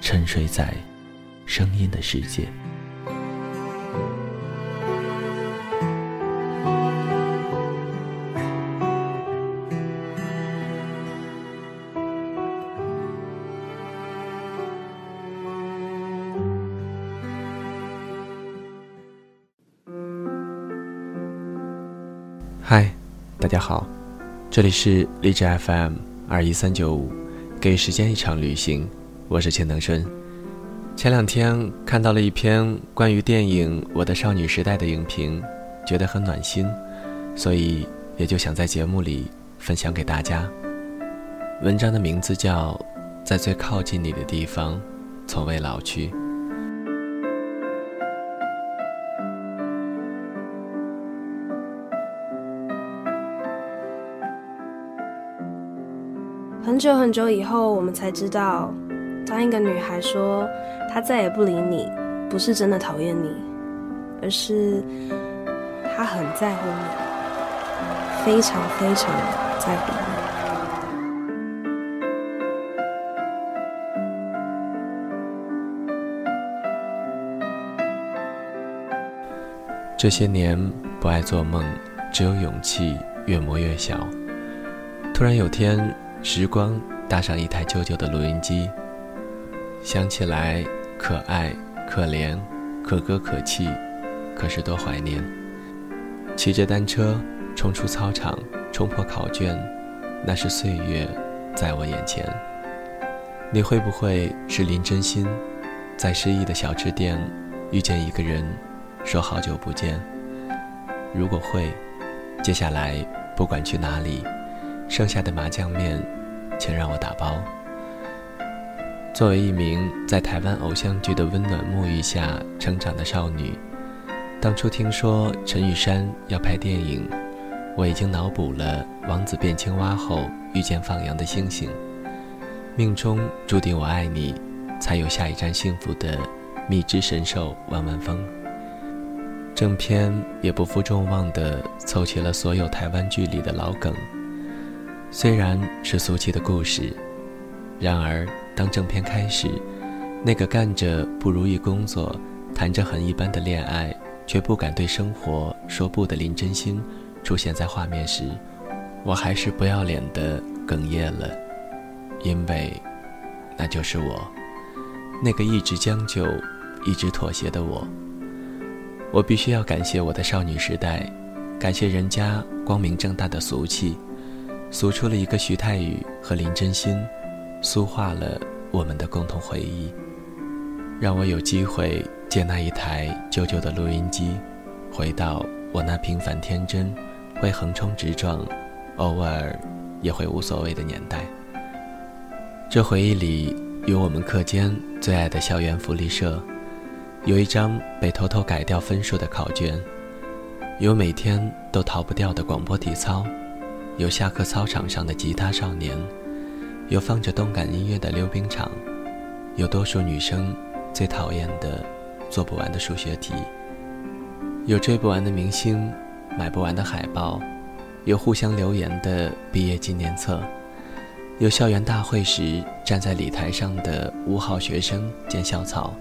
沉睡在声音的世界。嗨，大家好，这里是励志 FM 二一三九五，给时间一场旅行，我是钱能顺。前两天看到了一篇关于电影《我的少女时代》的影评，觉得很暖心，所以也就想在节目里分享给大家。文章的名字叫《在最靠近你的地方，从未老去》。很久很久以后，我们才知道，当一个女孩说她再也不理你，不是真的讨厌你，而是她很在乎你，非常非常在乎你。这些年不爱做梦，只有勇气越磨越小。突然有天。时光搭上一台旧旧的录音机，想起来可爱、可怜、可歌可泣，可是多怀念。骑着单车冲出操场，冲破考卷，那是岁月在我眼前。你会不会是林真心，在失意的小吃店遇见一个人，说好久不见？如果会，接下来不管去哪里。剩下的麻酱面，请让我打包。作为一名在台湾偶像剧的温暖沐浴下成长的少女，当初听说陈玉珊要拍电影，我已经脑补了王子变青蛙后遇见放羊的星星，命中注定我爱你，才有下一站幸福的蜜汁神兽万万峰。正片也不负众望地凑齐了所有台湾剧里的老梗。虽然是俗气的故事，然而当正片开始，那个干着不如意工作、谈着很一般的恋爱，却不敢对生活说不的林真心出现在画面时，我还是不要脸的哽咽了，因为那就是我，那个一直将就、一直妥协的我。我必须要感谢我的少女时代，感谢人家光明正大的俗气。俗出了一个徐太宇和林真心，塑化了我们的共同回忆，让我有机会借那一台旧旧的录音机，回到我那平凡天真、会横冲直撞、偶尔也会无所谓的年代。这回忆里有我们课间最爱的校园福利社，有一张被偷偷改掉分数的考卷，有每天都逃不掉的广播体操。有下课操场上的吉他少年，有放着动感音乐的溜冰场，有多数女生最讨厌的做不完的数学题，有追不完的明星，买不完的海报，有互相留言的毕业纪念册，有校园大会时站在礼台上的五好学生兼校草，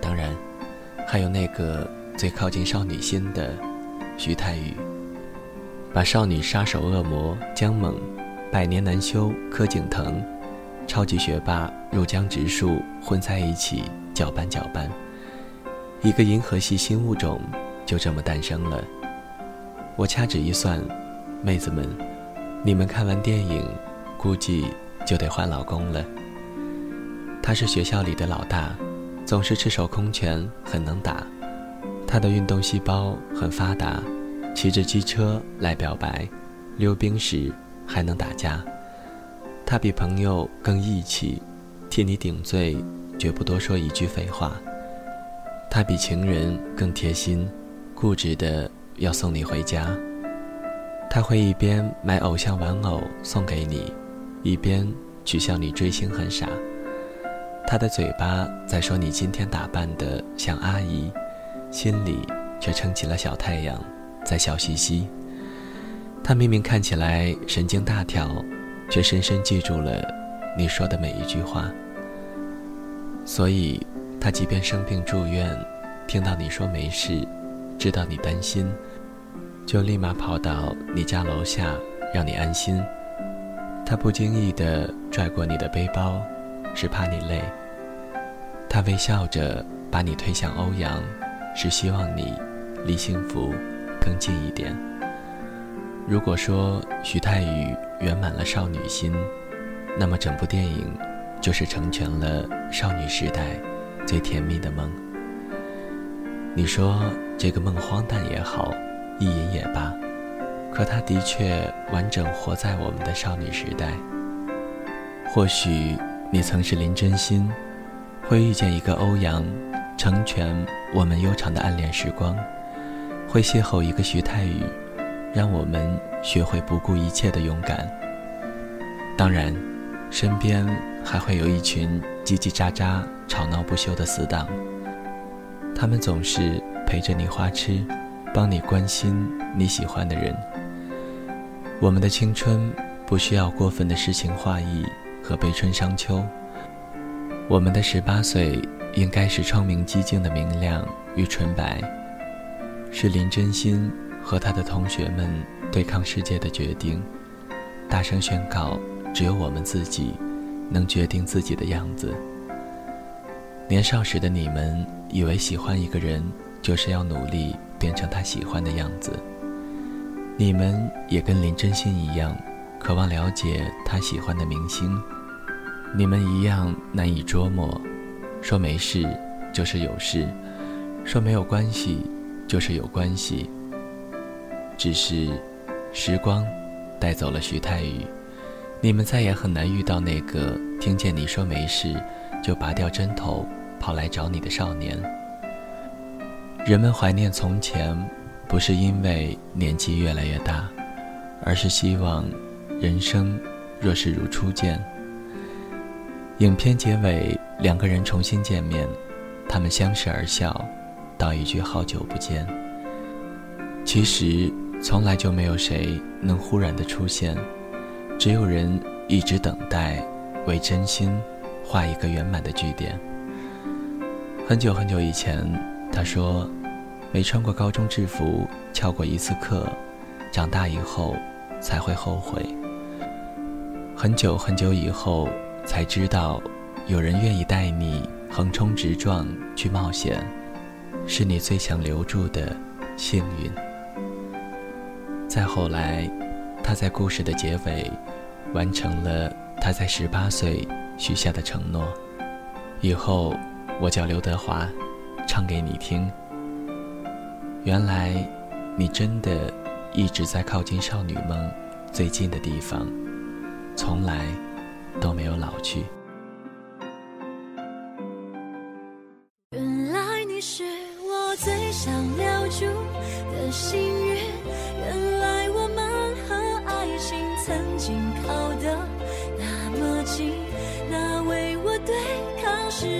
当然，还有那个最靠近少女心的徐太宇。把少女杀手恶魔姜猛、百年难修柯景腾、超级学霸入江直树混在一起搅拌搅拌，一个银河系新物种就这么诞生了。我掐指一算，妹子们，你们看完电影，估计就得换老公了。他是学校里的老大，总是赤手空拳，很能打。他的运动细胞很发达，骑着机车来表白，溜冰时还能打架。他比朋友更义气，替你顶罪，绝不多说一句废话。他比情人更贴心，固执的要送你回家。他会一边买偶像玩偶送给你，一边取笑你追星很傻。他的嘴巴在说你今天打扮的像阿姨。心里却撑起了小太阳，在笑嘻嘻。他明明看起来神经大条，却深深记住了你说的每一句话。所以，他即便生病住院，听到你说没事，知道你担心，就立马跑到你家楼下让你安心。他不经意地拽过你的背包，是怕你累。他微笑着把你推向欧阳。是希望你离幸福更近一点。如果说徐太宇圆满了少女心，那么整部电影就是成全了少女时代最甜蜜的梦。你说这个梦荒诞也好，意淫也罢，可它的确完整活在我们的少女时代。或许你曾是林真心，会遇见一个欧阳。成全我们悠长的暗恋时光，会邂逅一个徐太宇，让我们学会不顾一切的勇敢。当然，身边还会有一群叽叽喳喳、吵闹不休的死党，他们总是陪着你花痴，帮你关心你喜欢的人。我们的青春不需要过分的诗情画意和悲春伤秋，我们的十八岁。应该是窗明几净的明亮与纯白，是林真心和他的同学们对抗世界的决定。大声宣告：只有我们自己能决定自己的样子。年少时的你们以为喜欢一个人就是要努力变成他喜欢的样子，你们也跟林真心一样，渴望了解他喜欢的明星，你们一样难以捉摸。说没事就是有事，说没有关系就是有关系。只是，时光带走了徐太宇，你们再也很难遇到那个听见你说没事就拔掉针头跑来找你的少年。人们怀念从前，不是因为年纪越来越大，而是希望人生若是如初见。影片结尾。两个人重新见面，他们相视而笑，道一句好久不见。其实从来就没有谁能忽然的出现，只有人一直等待，为真心画一个圆满的句点。很久很久以前，他说，没穿过高中制服，翘过一次课，长大以后才会后悔。很久很久以后才知道。有人愿意带你横冲直撞去冒险，是你最想留住的幸运。再后来，他在故事的结尾，完成了他在十八岁许下的承诺：以后我叫刘德华，唱给你听。原来，你真的一直在靠近少女梦最近的地方，从来都没有老去。